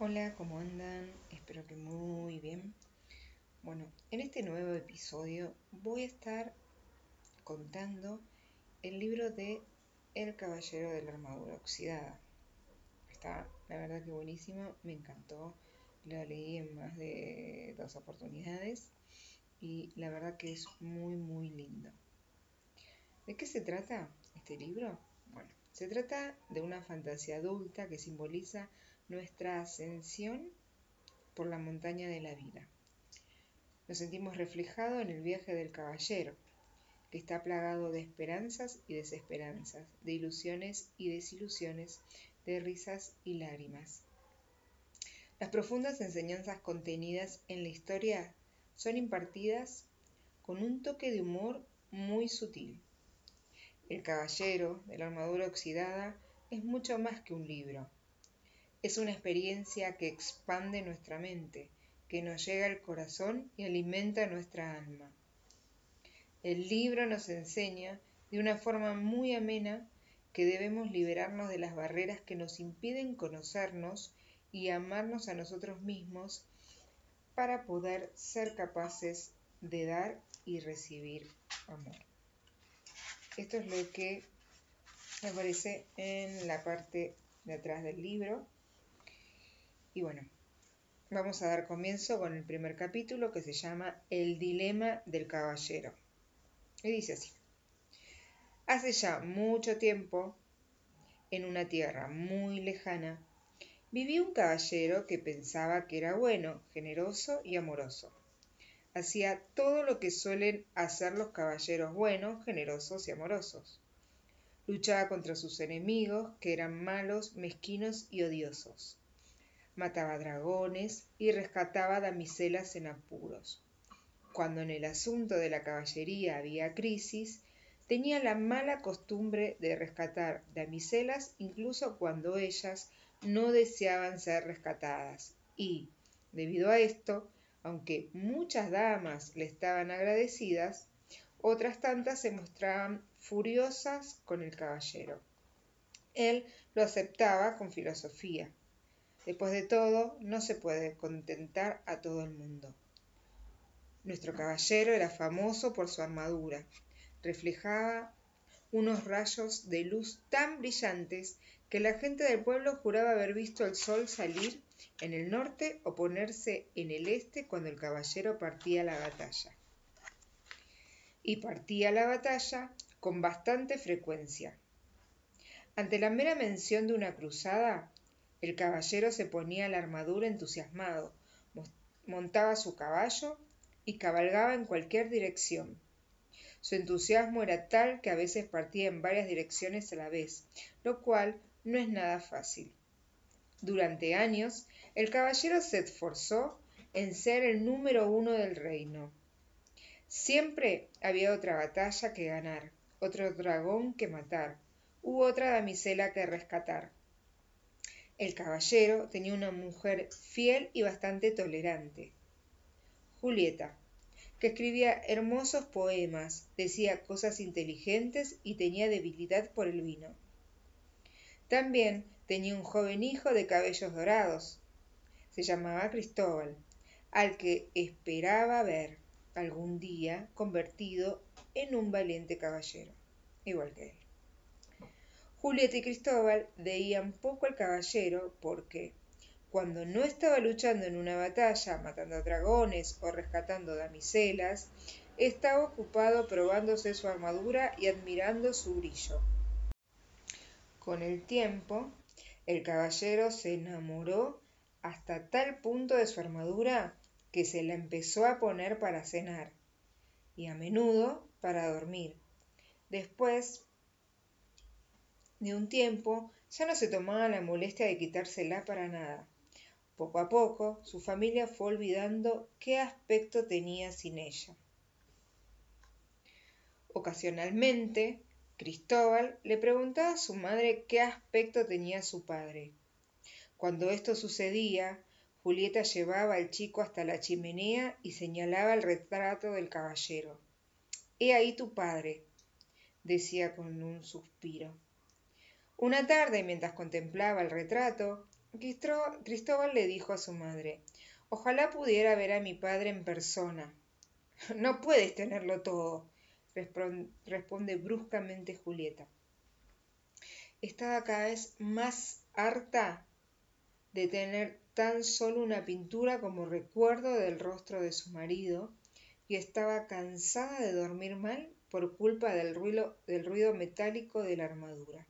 Hola, ¿cómo andan? Espero que muy bien. Bueno, en este nuevo episodio voy a estar contando el libro de El Caballero de la Armadura Oxidada. Está, la verdad que buenísimo, me encantó. Lo leí en más de dos oportunidades y la verdad que es muy, muy lindo. ¿De qué se trata este libro? Bueno, se trata de una fantasía adulta que simboliza nuestra ascensión por la montaña de la vida. Nos sentimos reflejados en el viaje del caballero, que está plagado de esperanzas y desesperanzas, de ilusiones y desilusiones, de risas y lágrimas. Las profundas enseñanzas contenidas en la historia son impartidas con un toque de humor muy sutil. El caballero de la armadura oxidada es mucho más que un libro. Es una experiencia que expande nuestra mente, que nos llega al corazón y alimenta nuestra alma. El libro nos enseña de una forma muy amena que debemos liberarnos de las barreras que nos impiden conocernos y amarnos a nosotros mismos para poder ser capaces de dar y recibir amor. Esto es lo que aparece en la parte de atrás del libro. Y bueno, vamos a dar comienzo con el primer capítulo que se llama El dilema del caballero. Y dice así. Hace ya mucho tiempo, en una tierra muy lejana, vivía un caballero que pensaba que era bueno, generoso y amoroso hacía todo lo que suelen hacer los caballeros buenos, generosos y amorosos. Luchaba contra sus enemigos, que eran malos, mezquinos y odiosos. Mataba dragones y rescataba damiselas en apuros. Cuando en el asunto de la caballería había crisis, tenía la mala costumbre de rescatar damiselas incluso cuando ellas no deseaban ser rescatadas y, debido a esto, aunque muchas damas le estaban agradecidas, otras tantas se mostraban furiosas con el caballero. Él lo aceptaba con filosofía. Después de todo, no se puede contentar a todo el mundo. Nuestro caballero era famoso por su armadura. Reflejaba unos rayos de luz tan brillantes que la gente del pueblo juraba haber visto el sol salir en el norte o ponerse en el este cuando el caballero partía a la batalla. Y partía a la batalla con bastante frecuencia. Ante la mera mención de una cruzada, el caballero se ponía la armadura entusiasmado, montaba su caballo y cabalgaba en cualquier dirección. Su entusiasmo era tal que a veces partía en varias direcciones a la vez, lo cual no es nada fácil. Durante años, el caballero se esforzó en ser el número uno del reino. Siempre había otra batalla que ganar, otro dragón que matar, u otra damisela que rescatar. El caballero tenía una mujer fiel y bastante tolerante, Julieta, que escribía hermosos poemas, decía cosas inteligentes y tenía debilidad por el vino. También tenía un joven hijo de cabellos dorados. Se llamaba Cristóbal, al que esperaba ver algún día convertido en un valiente caballero, igual que él. Julieta y Cristóbal veían poco al caballero porque, cuando no estaba luchando en una batalla, matando dragones o rescatando damiselas, estaba ocupado probándose su armadura y admirando su brillo. Con el tiempo, el caballero se enamoró hasta tal punto de su armadura que se la empezó a poner para cenar y a menudo para dormir. Después de un tiempo ya no se tomaba la molestia de quitársela para nada. Poco a poco su familia fue olvidando qué aspecto tenía sin ella. Ocasionalmente Cristóbal le preguntaba a su madre qué aspecto tenía su padre. Cuando esto sucedía, Julieta llevaba al chico hasta la chimenea y señalaba el retrato del caballero. He ahí tu padre, decía con un suspiro. Una tarde, mientras contemplaba el retrato, Cristóbal le dijo a su madre, ojalá pudiera ver a mi padre en persona. No puedes tenerlo todo, responde bruscamente Julieta. Estaba cada vez más harta de tener tan solo una pintura como recuerdo del rostro de su marido y estaba cansada de dormir mal por culpa del ruido, del ruido metálico de la armadura.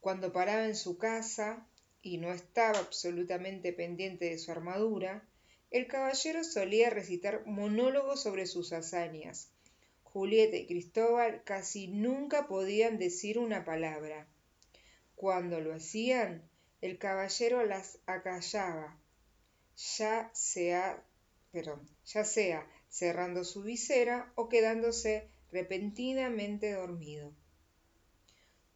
Cuando paraba en su casa y no estaba absolutamente pendiente de su armadura, el caballero solía recitar monólogos sobre sus hazañas. Julieta y Cristóbal casi nunca podían decir una palabra. Cuando lo hacían, el caballero las acallaba, ya sea, ya sea cerrando su visera o quedándose repentinamente dormido.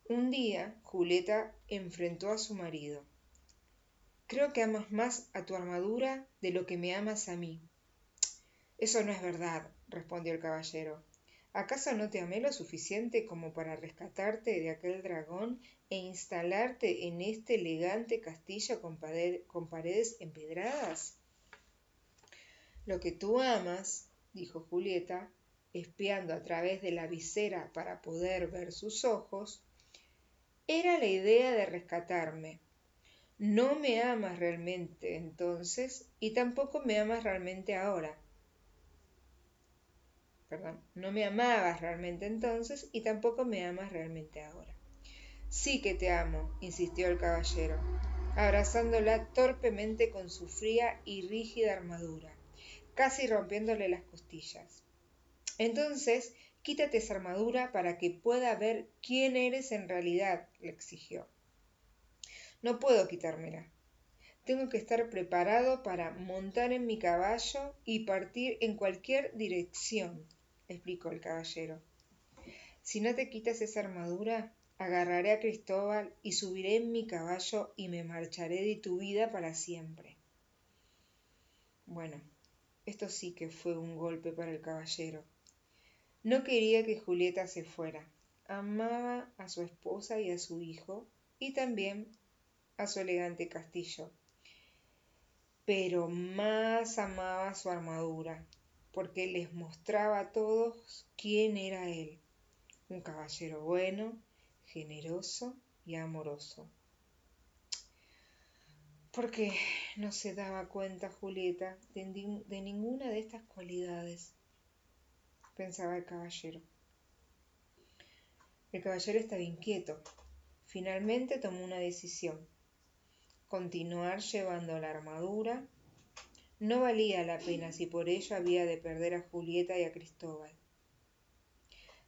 Un día Julieta enfrentó a su marido. Creo que amas más a tu armadura de lo que me amas a mí. Eso no es verdad, respondió el caballero. ¿Acaso no te amé lo suficiente como para rescatarte de aquel dragón e instalarte en este elegante castillo con, con paredes empedradas? Lo que tú amas, dijo Julieta, espiando a través de la visera para poder ver sus ojos, era la idea de rescatarme. No me amas realmente entonces y tampoco me amas realmente ahora. Perdón, no me amabas realmente entonces y tampoco me amas realmente ahora. Sí que te amo, insistió el caballero, abrazándola torpemente con su fría y rígida armadura, casi rompiéndole las costillas. Entonces Quítate esa armadura para que pueda ver quién eres en realidad, le exigió. No puedo quitármela. Tengo que estar preparado para montar en mi caballo y partir en cualquier dirección, explicó el caballero. Si no te quitas esa armadura, agarraré a Cristóbal y subiré en mi caballo y me marcharé de tu vida para siempre. Bueno, esto sí que fue un golpe para el caballero. No quería que Julieta se fuera. Amaba a su esposa y a su hijo y también a su elegante castillo. Pero más amaba su armadura, porque les mostraba a todos quién era él. Un caballero bueno, generoso y amoroso. Porque no se daba cuenta Julieta de, de ninguna de estas cualidades pensaba el caballero. El caballero estaba inquieto. Finalmente tomó una decisión. Continuar llevando la armadura no valía la pena si por ello había de perder a Julieta y a Cristóbal.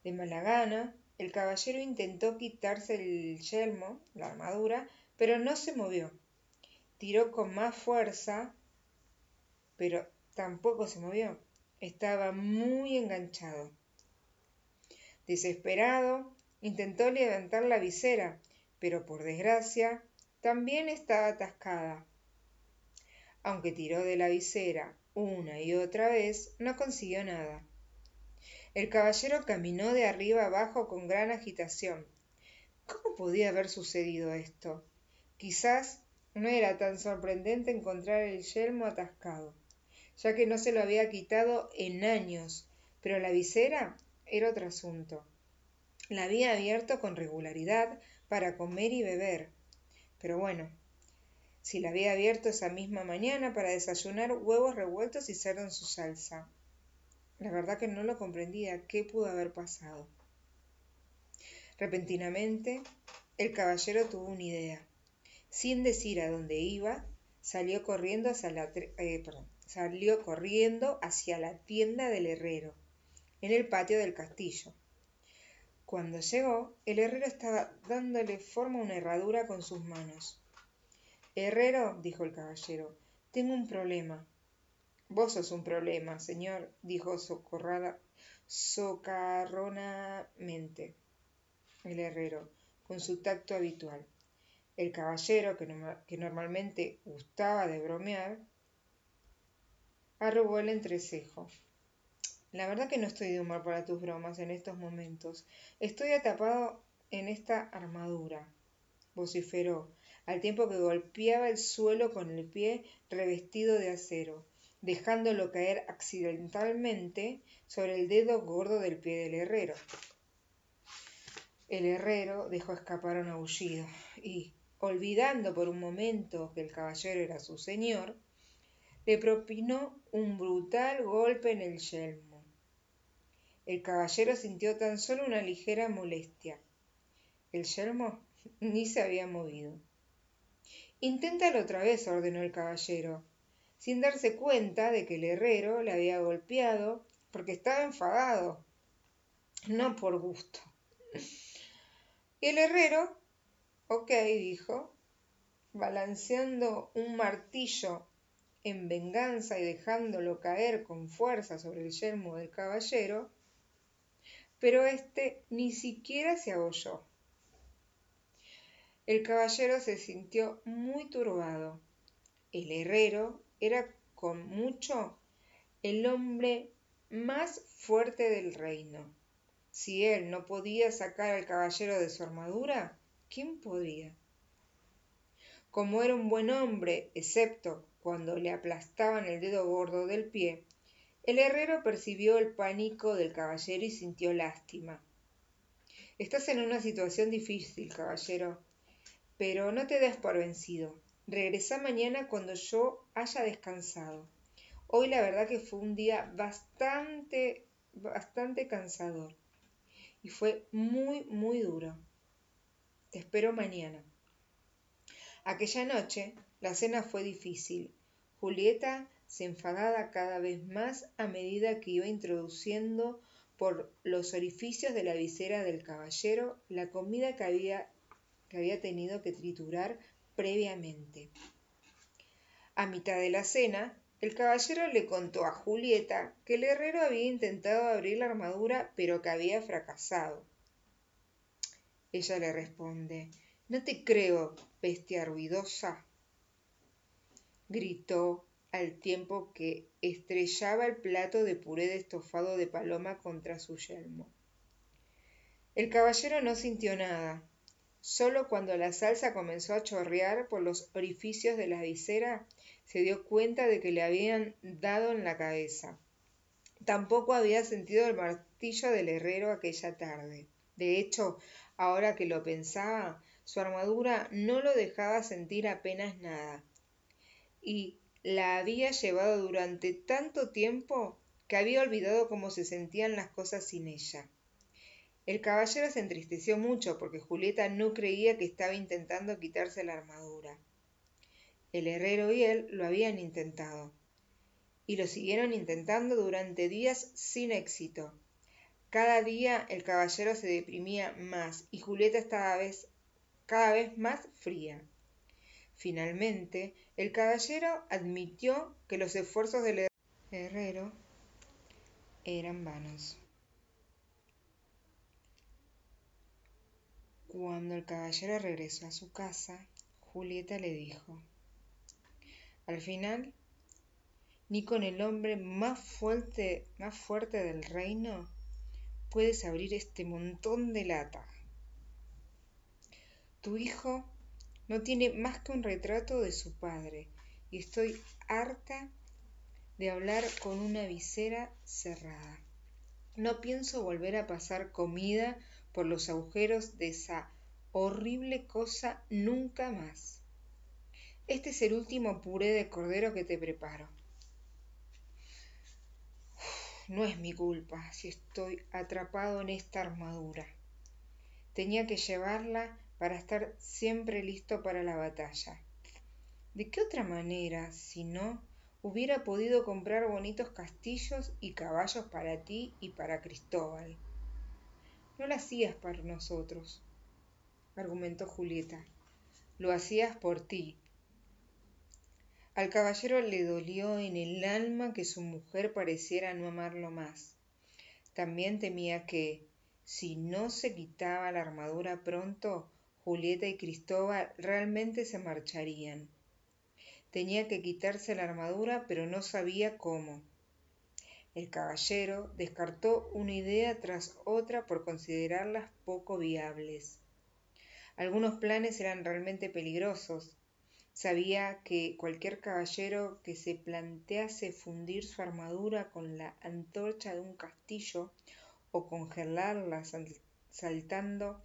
De mala gana, el caballero intentó quitarse el yelmo, la armadura, pero no se movió. Tiró con más fuerza, pero tampoco se movió. Estaba muy enganchado. Desesperado, intentó levantar la visera, pero por desgracia también estaba atascada. Aunque tiró de la visera una y otra vez, no consiguió nada. El caballero caminó de arriba abajo con gran agitación. ¿Cómo podía haber sucedido esto? Quizás no era tan sorprendente encontrar el yelmo atascado ya que no se lo había quitado en años, pero la visera era otro asunto. La había abierto con regularidad para comer y beber. Pero bueno, si la había abierto esa misma mañana para desayunar huevos revueltos y cerdo en su salsa. La verdad que no lo comprendía qué pudo haber pasado. Repentinamente, el caballero tuvo una idea. Sin decir a dónde iba, salió corriendo hacia la, eh, salió corriendo hacia la tienda del herrero, en el patio del castillo. Cuando llegó, el herrero estaba dándole forma a una herradura con sus manos. Herrero, dijo el caballero, tengo un problema. Vos sos un problema, señor, dijo socorrada, socarronamente el herrero, con su tacto habitual. El caballero, que, que normalmente gustaba de bromear, arrugó el entrecejo. La verdad que no estoy de humor para tus bromas en estos momentos. Estoy atapado en esta armadura, vociferó, al tiempo que golpeaba el suelo con el pie revestido de acero, dejándolo caer accidentalmente sobre el dedo gordo del pie del herrero. El herrero dejó escapar un aullido y, olvidando por un momento que el caballero era su señor, le propinó un brutal golpe en el yelmo. El caballero sintió tan solo una ligera molestia. El yelmo ni se había movido. Inténtalo otra vez, ordenó el caballero, sin darse cuenta de que el herrero le había golpeado porque estaba enfadado, no por gusto. Y el herrero, ok, dijo, balanceando un martillo en venganza y dejándolo caer con fuerza sobre el yelmo del caballero, pero éste ni siquiera se abolló. El caballero se sintió muy turbado. El herrero era con mucho el hombre más fuerte del reino. Si él no podía sacar al caballero de su armadura, ¿quién podía? Como era un buen hombre, excepto cuando le aplastaban el dedo gordo del pie, el herrero percibió el pánico del caballero y sintió lástima. Estás en una situación difícil, caballero, pero no te des por vencido. Regresa mañana cuando yo haya descansado. Hoy la verdad que fue un día bastante, bastante cansador. Y fue muy, muy duro. Te espero mañana. Aquella noche la cena fue difícil. Julieta se enfadaba cada vez más a medida que iba introduciendo por los orificios de la visera del caballero la comida que había había tenido que triturar previamente. A mitad de la cena, el caballero le contó a Julieta que el herrero había intentado abrir la armadura, pero que había fracasado. Ella le responde, No te creo, bestia ruidosa. Gritó al tiempo que estrellaba el plato de puré de estofado de paloma contra su yelmo. El caballero no sintió nada, Solo cuando la salsa comenzó a chorrear por los orificios de la visera, se dio cuenta de que le habían dado en la cabeza. Tampoco había sentido el martillo del herrero aquella tarde. De hecho, ahora que lo pensaba, su armadura no lo dejaba sentir apenas nada. Y la había llevado durante tanto tiempo que había olvidado cómo se sentían las cosas sin ella. El caballero se entristeció mucho porque Julieta no creía que estaba intentando quitarse la armadura. El herrero y él lo habían intentado, y lo siguieron intentando durante días sin éxito. Cada día el caballero se deprimía más y Julieta estaba vez, cada vez más fría. Finalmente, el caballero admitió que los esfuerzos del herrero eran vanos. Cuando el caballero regresó a su casa, Julieta le dijo, al final, ni con el hombre más fuerte, más fuerte del reino puedes abrir este montón de lata. Tu hijo no tiene más que un retrato de su padre y estoy harta de hablar con una visera cerrada. No pienso volver a pasar comida por los agujeros de esa horrible cosa nunca más. Este es el último puré de cordero que te preparo. no es mi culpa si estoy atrapado en esta armadura. Tenía que llevarla para estar siempre listo para la batalla. ¿De qué otra manera, si no, hubiera podido comprar bonitos castillos y caballos para ti y para Cristóbal? No lo hacías para nosotros, argumentó Julieta. Lo hacías por ti. Al caballero le dolió en el alma que su mujer pareciera no amarlo más. También temía que, si no se quitaba la armadura pronto, Julieta y Cristóbal realmente se marcharían. Tenía que quitarse la armadura, pero no sabía cómo. El caballero descartó una idea tras otra por considerarlas poco viables. Algunos planes eran realmente peligrosos. Sabía que cualquier caballero que se plantease fundir su armadura con la antorcha de un castillo o congelarla saltando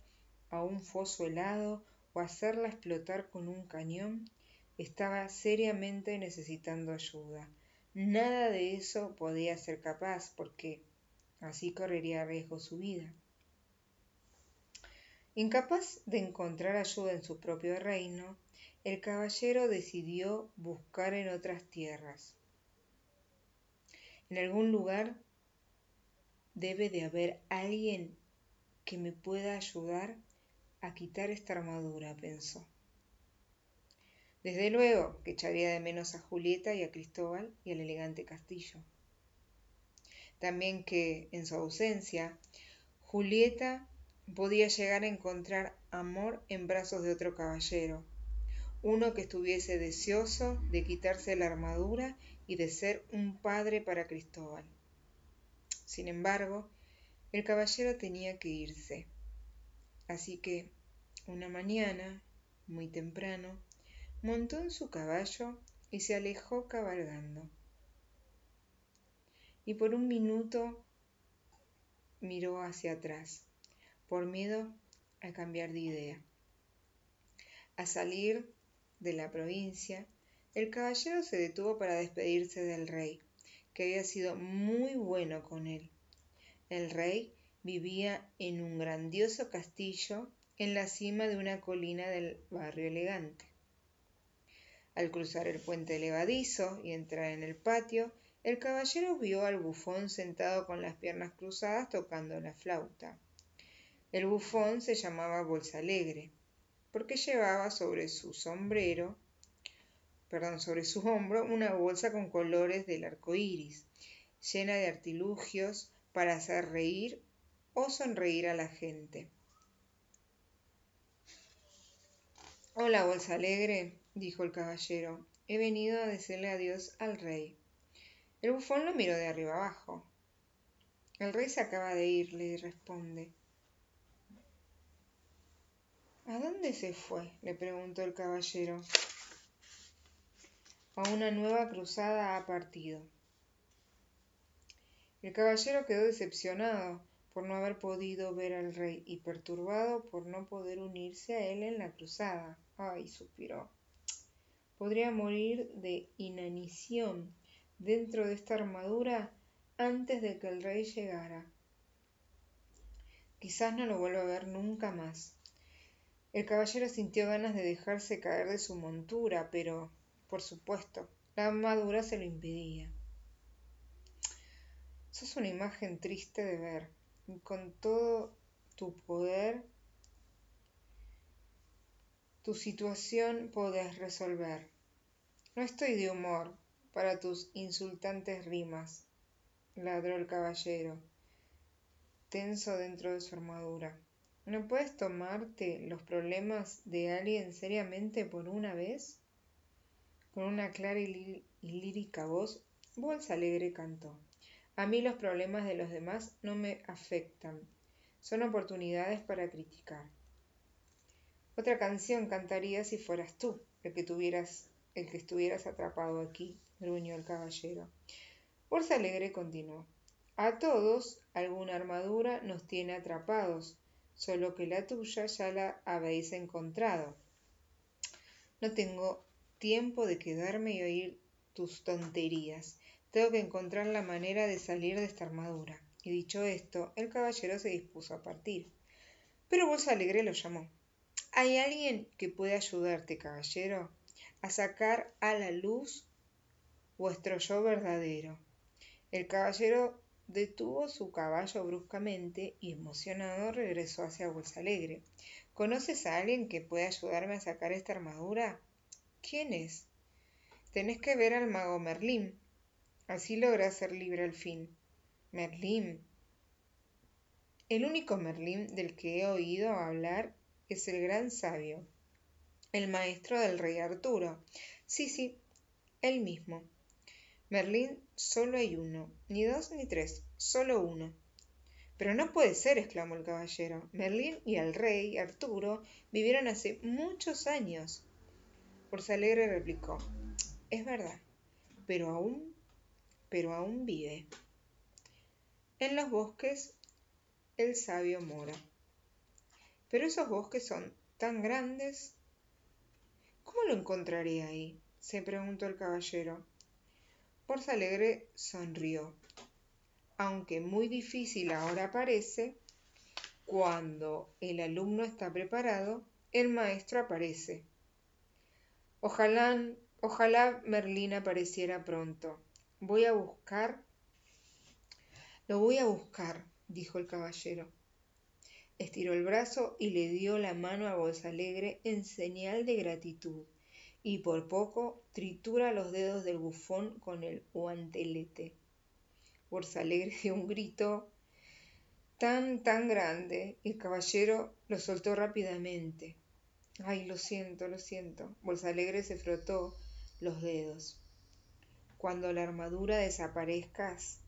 a un foso helado o hacerla explotar con un cañón, estaba seriamente necesitando ayuda. Nada de eso podía ser capaz porque así correría riesgo su vida. Incapaz de encontrar ayuda en su propio reino, el caballero decidió buscar en otras tierras. En algún lugar debe de haber alguien que me pueda ayudar a quitar esta armadura, pensó. Desde luego que echaría de menos a Julieta y a Cristóbal y al elegante castillo. También que, en su ausencia, Julieta podía llegar a encontrar amor en brazos de otro caballero, uno que estuviese deseoso de quitarse la armadura y de ser un padre para Cristóbal. Sin embargo, el caballero tenía que irse. Así que, una mañana, muy temprano, montó en su caballo y se alejó cabalgando. Y por un minuto miró hacia atrás, por miedo a cambiar de idea. A salir de la provincia, el caballero se detuvo para despedirse del rey, que había sido muy bueno con él. El rey vivía en un grandioso castillo en la cima de una colina del barrio elegante. Al cruzar el puente levadizo y entrar en el patio, el caballero vio al bufón sentado con las piernas cruzadas tocando la flauta. El bufón se llamaba Bolsa Alegre porque llevaba sobre su sombrero, perdón, sobre su hombro una bolsa con colores del arco iris, llena de artilugios para hacer reír o sonreír a la gente. Hola, bolsa alegre, dijo el caballero. He venido a decirle adiós al rey. El bufón lo miró de arriba abajo. El rey se acaba de ir, le responde. ¿A dónde se fue? le preguntó el caballero. A una nueva cruzada ha partido. El caballero quedó decepcionado por no haber podido ver al rey y perturbado por no poder unirse a él en la cruzada. Ay, suspiró. Podría morir de inanición dentro de esta armadura antes de que el rey llegara. Quizás no lo vuelva a ver nunca más. El caballero sintió ganas de dejarse caer de su montura, pero, por supuesto, la armadura se lo impedía. Sos una imagen triste de ver, con todo tu poder, tu situación podés resolver. No estoy de humor para tus insultantes rimas, ladró el caballero, tenso dentro de su armadura. ¿No puedes tomarte los problemas de alguien seriamente por una vez? Con una clara y, lírica voz, Bolsa Alegre cantó. A mí los problemas de los demás no me afectan. Son oportunidades para criticar. Otra canción cantaría si fueras tú el que tuvieras, el que estuvieras atrapado aquí, gruñó el caballero. Bolsa Alegre continuó. A todos alguna armadura nos tiene atrapados solo que la tuya ya la habéis encontrado. No tengo tiempo de quedarme y oír tus tonterías. Tengo que encontrar la manera de salir de esta armadura. Y dicho esto, el caballero se dispuso a partir. Pero Voz Alegre lo llamó. ¿Hay alguien que pueda ayudarte, caballero, a sacar a la luz vuestro yo verdadero? El caballero detuvo su caballo bruscamente y emocionado regresó hacia Bolsa Alegre. ¿Conoces a alguien que pueda ayudarme a sacar esta armadura? ¿Quién es? Tenés que ver al mago Merlín. Así lográs ser libre al fin. Merlín. El único Merlín del que he oído hablar es el gran sabio, el maestro del rey Arturo. Sí, sí, él mismo. Merlín solo hay uno, ni dos ni tres, solo uno. Pero no puede ser, exclamó el caballero. Merlín y el rey Arturo vivieron hace muchos años. Alegre replicó, es verdad, pero aún, pero aún vive. En los bosques el sabio mora. Pero esos bosques son tan grandes. ¿Cómo lo encontraré ahí? se preguntó el caballero. Alegre sonrió aunque muy difícil ahora parece, cuando el alumno está preparado, el maestro aparece. Ojalá, ojalá Merlín apareciera pronto. Voy a buscar. Lo voy a buscar, dijo el caballero. Estiró el brazo y le dio la mano a Bolsa Alegre en señal de gratitud, y por poco tritura los dedos del bufón con el guantelete. Alegre dio un grito tan, tan grande el caballero lo soltó rápidamente. Ay, lo siento, lo siento. Alegre se frotó los dedos. Cuando la armadura desaparezcas,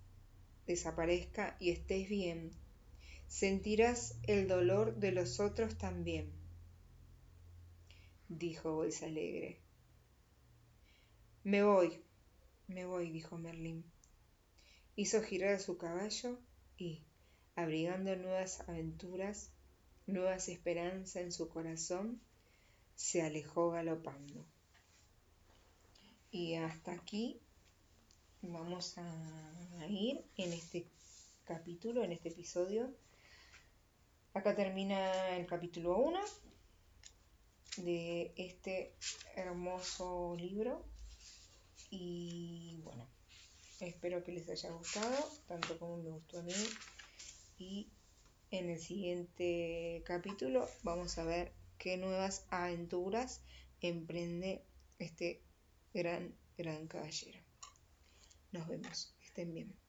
desaparezca y estés bien, sentirás el dolor de los otros también, dijo Alegre. Me voy, me voy, dijo Merlín hizo girar a su caballo y, abrigando nuevas aventuras, nuevas esperanzas en su corazón, se alejó galopando. Y hasta aquí vamos a ir en este capítulo, en este episodio. Acá termina el capítulo 1 de este hermoso libro. Y bueno, Espero que les haya gustado, tanto como me gustó a mí. Y en el siguiente capítulo vamos a ver qué nuevas aventuras emprende este gran, gran caballero. Nos vemos. Estén bien.